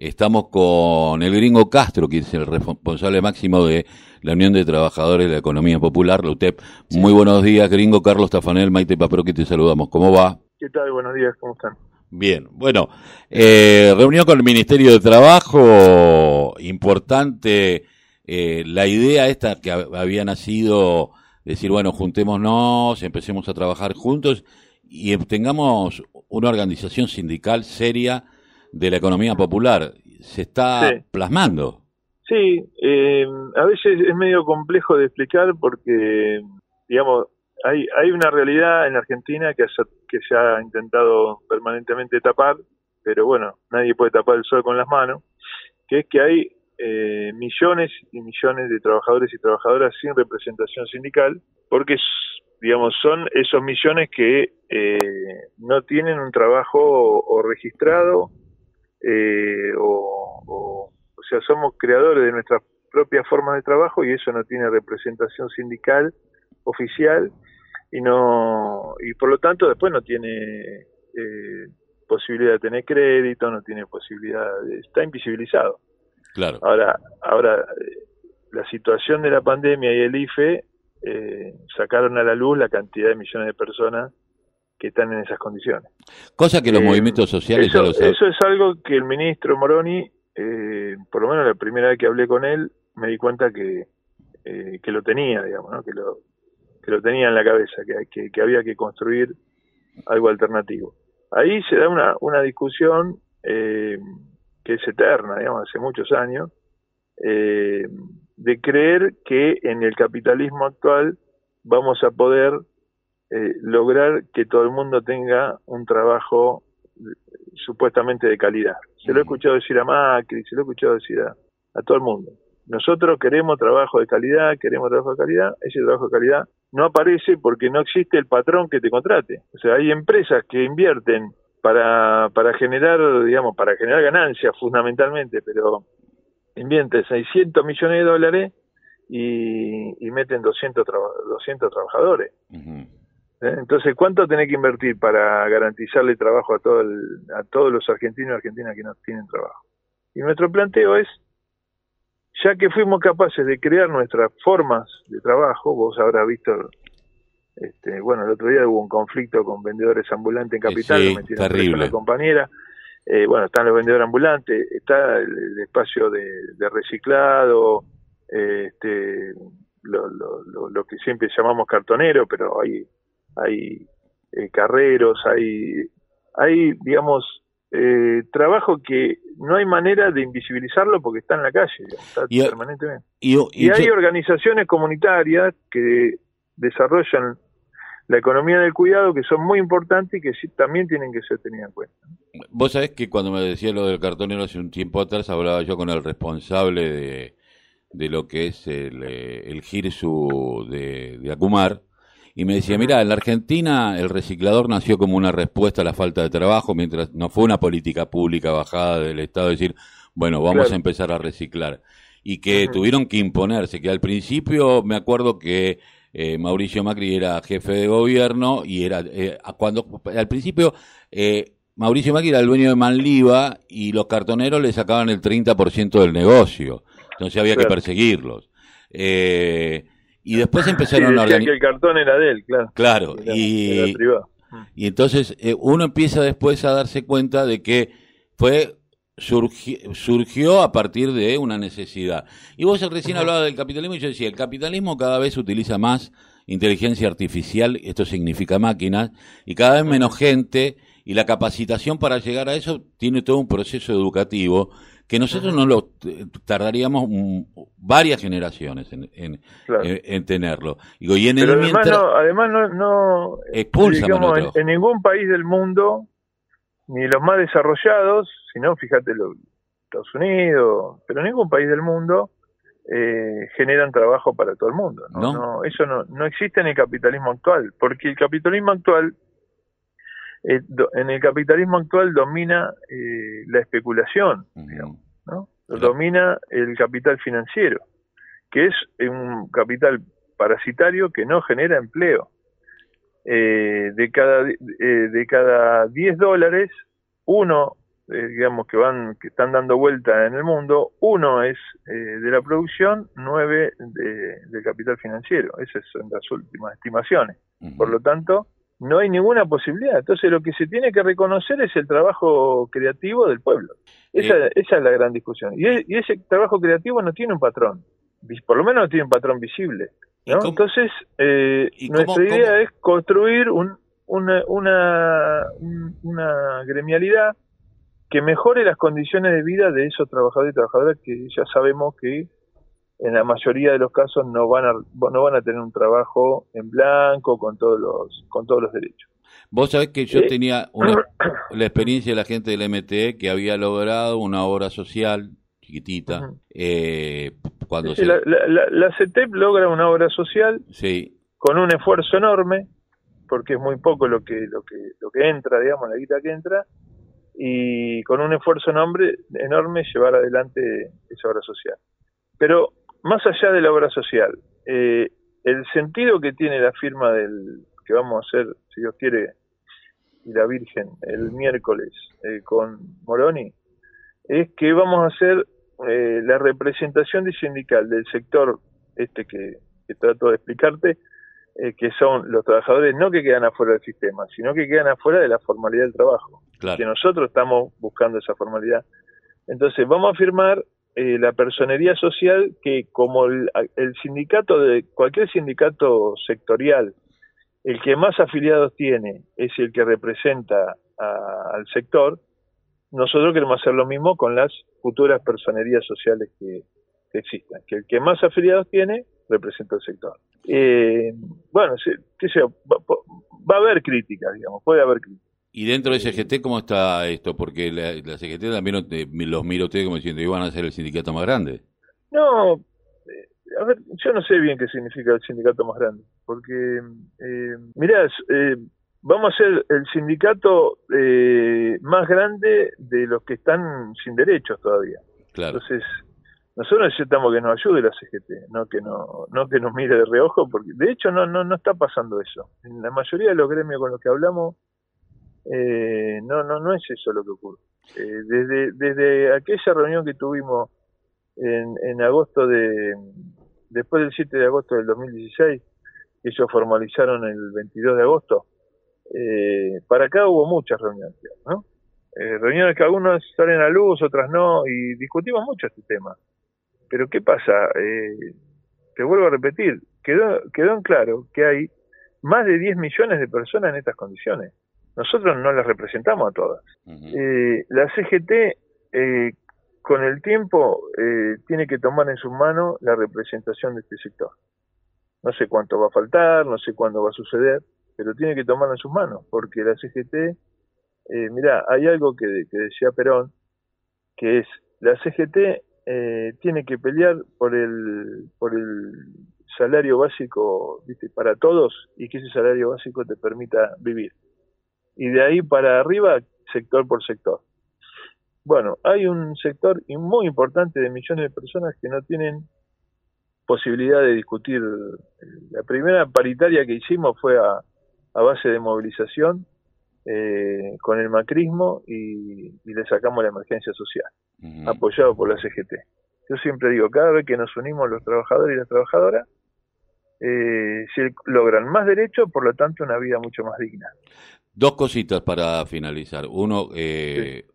Estamos con el gringo Castro, que es el responsable máximo de la Unión de Trabajadores de la Economía Popular, la UTEP. Muy buenos días, gringo Carlos Tafanel, Maite Papro, que te saludamos. ¿Cómo va? ¿Qué tal? Buenos días, ¿cómo están? Bien, bueno, eh, reunión con el Ministerio de Trabajo, importante, eh, la idea esta que había nacido, decir, bueno, juntémonos, empecemos a trabajar juntos y tengamos una organización sindical seria de la economía popular. Se está plasmando. Sí, eh, a veces es medio complejo de explicar porque, digamos, hay, hay una realidad en Argentina que, que se ha intentado permanentemente tapar, pero bueno, nadie puede tapar el sol con las manos, que es que hay eh, millones y millones de trabajadores y trabajadoras sin representación sindical, porque digamos son esos millones que eh, no tienen un trabajo o registrado eh, o, o, sea, somos creadores de nuestras propias formas de trabajo y eso no tiene representación sindical oficial y no y por lo tanto después no tiene eh, posibilidad de tener crédito, no tiene posibilidad, de, está invisibilizado. Claro. Ahora, ahora eh, la situación de la pandemia y el IFE eh, sacaron a la luz la cantidad de millones de personas que están en esas condiciones. Cosa que los eh, movimientos sociales eso, ya lo Eso es algo que el ministro Moroni, eh, por lo menos la primera vez que hablé con él, me di cuenta que, eh, que lo tenía, digamos, ¿no? que, lo, que lo tenía en la cabeza, que, que, había que construir algo alternativo. Ahí se da una, una discusión que es eterna, digamos, hace muchos años, de creer que en el capitalismo actual vamos a poder eh, lograr que todo el mundo tenga un trabajo eh, supuestamente de calidad. Se lo he escuchado decir a Macri, se lo he escuchado decir a, a todo el mundo. Nosotros queremos trabajo de calidad, queremos trabajo de calidad, ese trabajo de calidad no aparece porque no existe el patrón que te contrate. O sea, hay empresas que invierten para, para generar, digamos, para generar ganancias fundamentalmente, pero invierten 600 millones de dólares y, y meten 200, 200 trabajadores. ¿Eh? Entonces, ¿cuánto tenés que invertir para garantizarle trabajo a, todo a todos los argentinos y argentinas que no tienen trabajo? Y nuestro planteo es, ya que fuimos capaces de crear nuestras formas de trabajo, vos habrás visto, este, bueno, el otro día hubo un conflicto con vendedores ambulantes en Capital, sí, terrible. la compañera, eh, bueno, están los vendedores ambulantes, está el, espacio de, reciclado, eh, este, lo, lo, lo, que siempre llamamos cartonero, pero hay hay eh, carreros, hay, hay digamos, eh, trabajo que no hay manera de invisibilizarlo porque está en la calle, está permanentemente. Y, hay organizaciones comunitarias que desarrollan la economía del cuidado que son muy importantes y que sí, también tienen que ser tenidas en cuenta. Vos sabés que cuando me decía lo del cartonero hace un tiempo atrás, hablaba yo con el responsable de, de lo que es el, eh, el GIRSU de, de Acumar, y me decía, mira, en la Argentina el reciclador nació como una respuesta a la falta de trabajo, mientras no fue una política pública bajada del Estado, decir, bueno, vamos a empezar a reciclar. Y que tuvieron que imponerse, que al principio me acuerdo que eh, Mauricio Macri era jefe de gobierno y era, eh, cuando, al principio, eh, Mauricio Macri era el dueño de Manliva y los cartoneros le sacaban el 30% del negocio. Entonces había que perseguirlos. Eh, y después empezaron a organizar. que el cartón era de él, claro. Claro, y, y entonces eh, uno empieza después a darse cuenta de que fue surgió a partir de una necesidad. Y vos recién hablabas del capitalismo y yo decía, el capitalismo cada vez utiliza más inteligencia artificial, esto significa máquinas, y cada vez menos gente, y la capacitación para llegar a eso tiene todo un proceso educativo que nosotros no lo tardaríamos varias generaciones en, en, tenerlo. Digo, y en Pero además, no, además no, no en, ningún país del mundo, ni los más desarrollados, sino fíjate los Estados Unidos, pero ningún país del mundo eh, generan trabajo para todo el mundo. ¿no? eso no, no existe en el capitalismo actual, porque el capitalismo actual eh, en el capitalismo actual domina eh, la especulación, Domina el capital financiero, que es un capital parasitario que no genera empleo. Eh, de cada de cada 10 dólares, uno eh, digamos, que van, que están dando vuelta en el mundo, uno es eh, de la producción, nueve de, del capital financiero. Esas son las últimas estimaciones. Por lo tanto, no hay ninguna posibilidad. Entonces, lo que se tiene que reconocer es el trabajo creativo del pueblo. Esa, esa es la gran discusión. Y, y, ese trabajo creativo no tiene un patrón, por lo menos no tiene un patrón visible. ¿no? Entonces, eh, nuestra idea es construir un, una, una, una gremialidad que mejore las condiciones de vida de esos trabajadores y trabajadoras que ya sabemos que en la mayoría de los casos no van a no van a tener un trabajo en blanco con todos los con todos los derechos. Vos sabés que yo eh, tenía la experiencia de la gente del MTE que había logrado una obra social chiquitita. eh, cuando la, la, CETEP logra una obra social sí. con un esfuerzo enorme, porque es muy poco lo que, lo que, lo que entra, digamos, la guita que entra, y con un esfuerzo enorme, enorme llevar adelante esa obra social. Pero más allá de la obra social, eh, el sentido que tiene la firma del que vamos a hacer, si Dios quiere, y la Virgen el miércoles eh, con Moroni, es que vamos a hacer eh, la representación sindical del sector este que, trato de explicarte, eh, que son los trabajadores no que quedan afuera del sistema, sino que quedan afuera de la formalidad del trabajo. Que nosotros estamos buscando esa formalidad. Entonces, vamos a firmar eh, la personería social que como el, sindicato de cualquier sindicato sectorial, el que más afiliados tiene es el que representa al sector, nosotros queremos hacer lo mismo con las futuras personerías sociales que, existan, que el que más afiliados tiene representa el sector. Eh, bueno, qué sé, va, va, a haber críticas, digamos, puede haber críticas. ¿Y dentro de CGT cómo está esto? Porque la, CGT también los mira ustedes como diciendo, ¿iban a ser el sindicato más grande? No, eh, a ver, yo no sé bien qué significa el sindicato más grande, porque, eh, mirá, eh, vamos a ser el sindicato eh, más grande de los que están sin derechos todavía. Claro. Entonces, nosotros necesitamos que nos ayude la CGT, no que no, no que nos mire de reojo, porque de hecho no, no, no está pasando eso. En la mayoría de los gremios con los que hablamos, eh, no, no, no es eso lo que ocurre. Eh, desde, desde aquella reunión que tuvimos en, en agosto de, después del 7 de agosto del 2016, ellos formalizaron el 22 de agosto, eh, para acá hubo muchas reuniones, ¿no? Eh, reuniones que algunas salen a luz, otras no, y discutimos mucho este tema. Pero ¿qué pasa? Eh, te vuelvo a repetir, quedó, quedó en claro que hay más de 10 millones de personas en estas condiciones. Nosotros no las representamos a todas. eh, la CGT, eh, con el tiempo, eh, tiene que tomar en sus manos la representación de este sector. No sé cuánto va a faltar, no sé cuándo va a suceder, pero tiene que tomarlo en sus manos, porque la CGT, eh, mira, hay algo que, decía Perón, que es, la CGT eh, tiene que pelear por el, por el salario básico ¿viste? para todos y que ese salario básico te permita vivir. Y de ahí para arriba, sector por sector. Bueno, hay un sector muy importante de millones de personas que no tienen posibilidad de discutir. La primera paritaria que hicimos fue a, a base de movilización eh, con el macrismo y, le sacamos la emergencia social, apoyado por la CGT. Yo siempre digo, cada vez que nos unimos los trabajadores y las trabajadoras, eh, se logran más derechos, por lo tanto una vida mucho más digna. Dos cositas para finalizar. Uno, eh,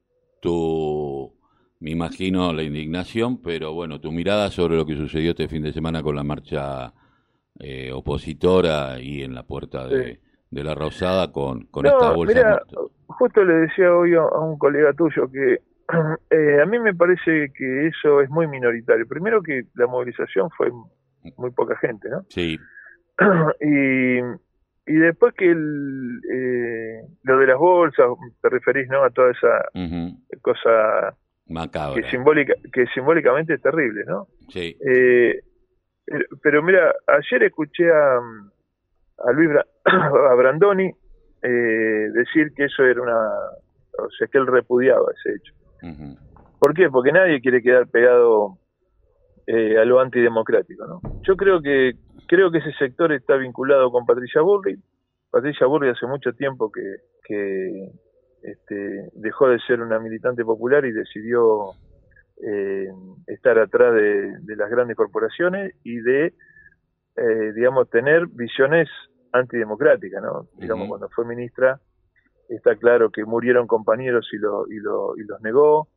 tu, me imagino la indignación, pero bueno, tu mirada sobre lo que sucedió este fin de semana con la marcha eh, opositora y en la puerta de, de la Rosada con, con esta bolsa. justo le decía hoy a, un colega tuyo que eh, a mí me parece que eso es muy minoritario. Primero que la movilización fue muy poca gente, ¿no? Sí. y, y después que el, eh, lo de las bolsas, te referís, ¿no? A toda esa cosa Macabra. que simbólica que simbólicamente es terrible, ¿no? Sí. Eh, pero mira, ayer escuché a a Luis a Brandoni eh, decir que eso era una, o sea, que él repudiaba ese hecho. ¿Por qué? Porque nadie quiere quedar pegado eh, a lo antidemocrático, ¿no? Yo creo que creo que ese sector está vinculado con Patricia Burri. Patricia Burri hace mucho tiempo que, que este, dejó de ser una militante popular y decidió eh, estar atrás de, las grandes corporaciones y de, eh, digamos, tener visiones antidemocráticas, ¿no? Digamos, cuando fue ministra, está claro que murieron compañeros y, lo, y, lo, y los negó.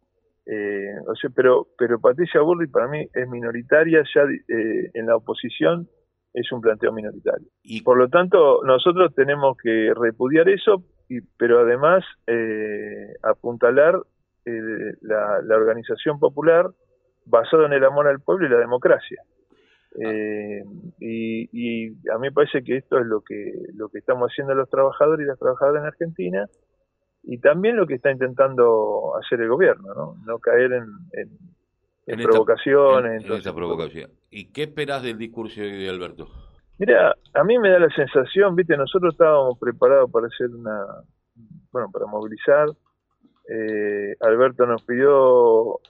Eh, o sea, pero, pero Patricia Burri para mí es minoritaria, ya eh, en la oposición es un planteo minoritario. Y por lo tanto, nosotros tenemos que repudiar eso, y, pero además eh, apuntalar eh, la, organización popular basada en el amor al pueblo y la democracia. Eh, y, a mí me parece que esto es lo que lo que estamos haciendo los trabajadores y las trabajadoras en Argentina y también lo que está intentando hacer el gobierno, no, no caer en, en, provocaciones. en, provocación. ¿Y qué esperas del discurso de Alberto? Mira, a mí me da la sensación, viste, nosotros estábamos preparados para hacer una, bueno, para movilizar, eh, Alberto nos pidió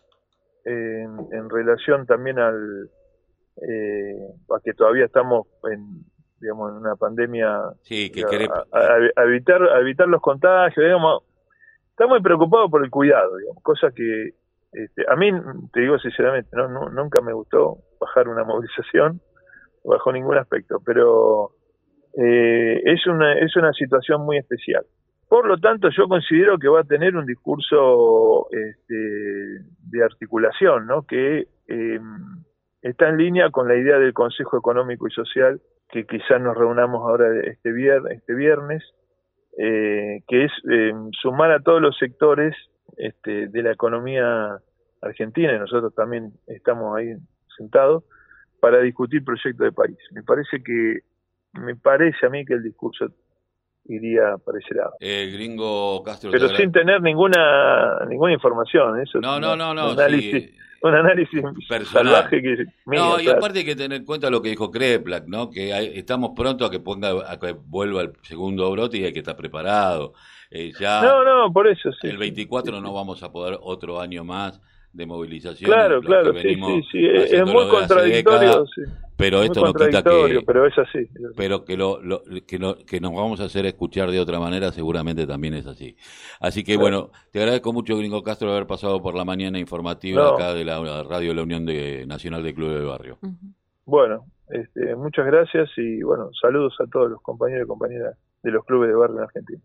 en, relación también al eh, a que todavía estamos en digamos en una pandemia sí, que a, evitar evitar los contagios digamos está muy preocupado por el cuidado digamos cosa que este, a mí te digo sinceramente no, nunca me gustó bajar una movilización bajo ningún aspecto pero eh, es una es una situación muy especial por lo tanto, yo considero que va a tener un discurso este, de articulación, ¿no? que em, está en línea con la idea del Consejo Económico y Social, que quizás nos reunamos ahora este este viernes eh, que es em, sumar a todos los sectores este, de la economía argentina, y nosotros también estamos ahí sentados, para discutir proyectos de país. Me parece que, me parece a mí que el discurso iría para ese lado. El gringo Castro. Pero sin tener ninguna ninguna información. Eso no, no, no, no. Un análisis, un análisis salvaje que. no, y aparte hay que tener en cuenta lo que dijo Kreplak, ¿no? Que estamos pronto a que ponga a que vuelva el segundo brote y hay que estar preparado. Eh, ya no, no, por eso sí. El 24 no vamos a poder otro año más de movilización. Claro, claro, sí, sí, sí, es muy contradictorio. pero esto no quita que. Pero es así. Pero que, lo, que, que nos vamos a hacer escuchar de otra manera, seguramente también es así. Así que bueno, te agradezco mucho, Gringo Castro, haber pasado por la mañana informativa acá de la radio de la Unión de, Nacional de Club del Barrio. Bueno, este, muchas gracias y bueno, saludos a todos los compañeros y compañeras de los clubes de barrio en Argentina.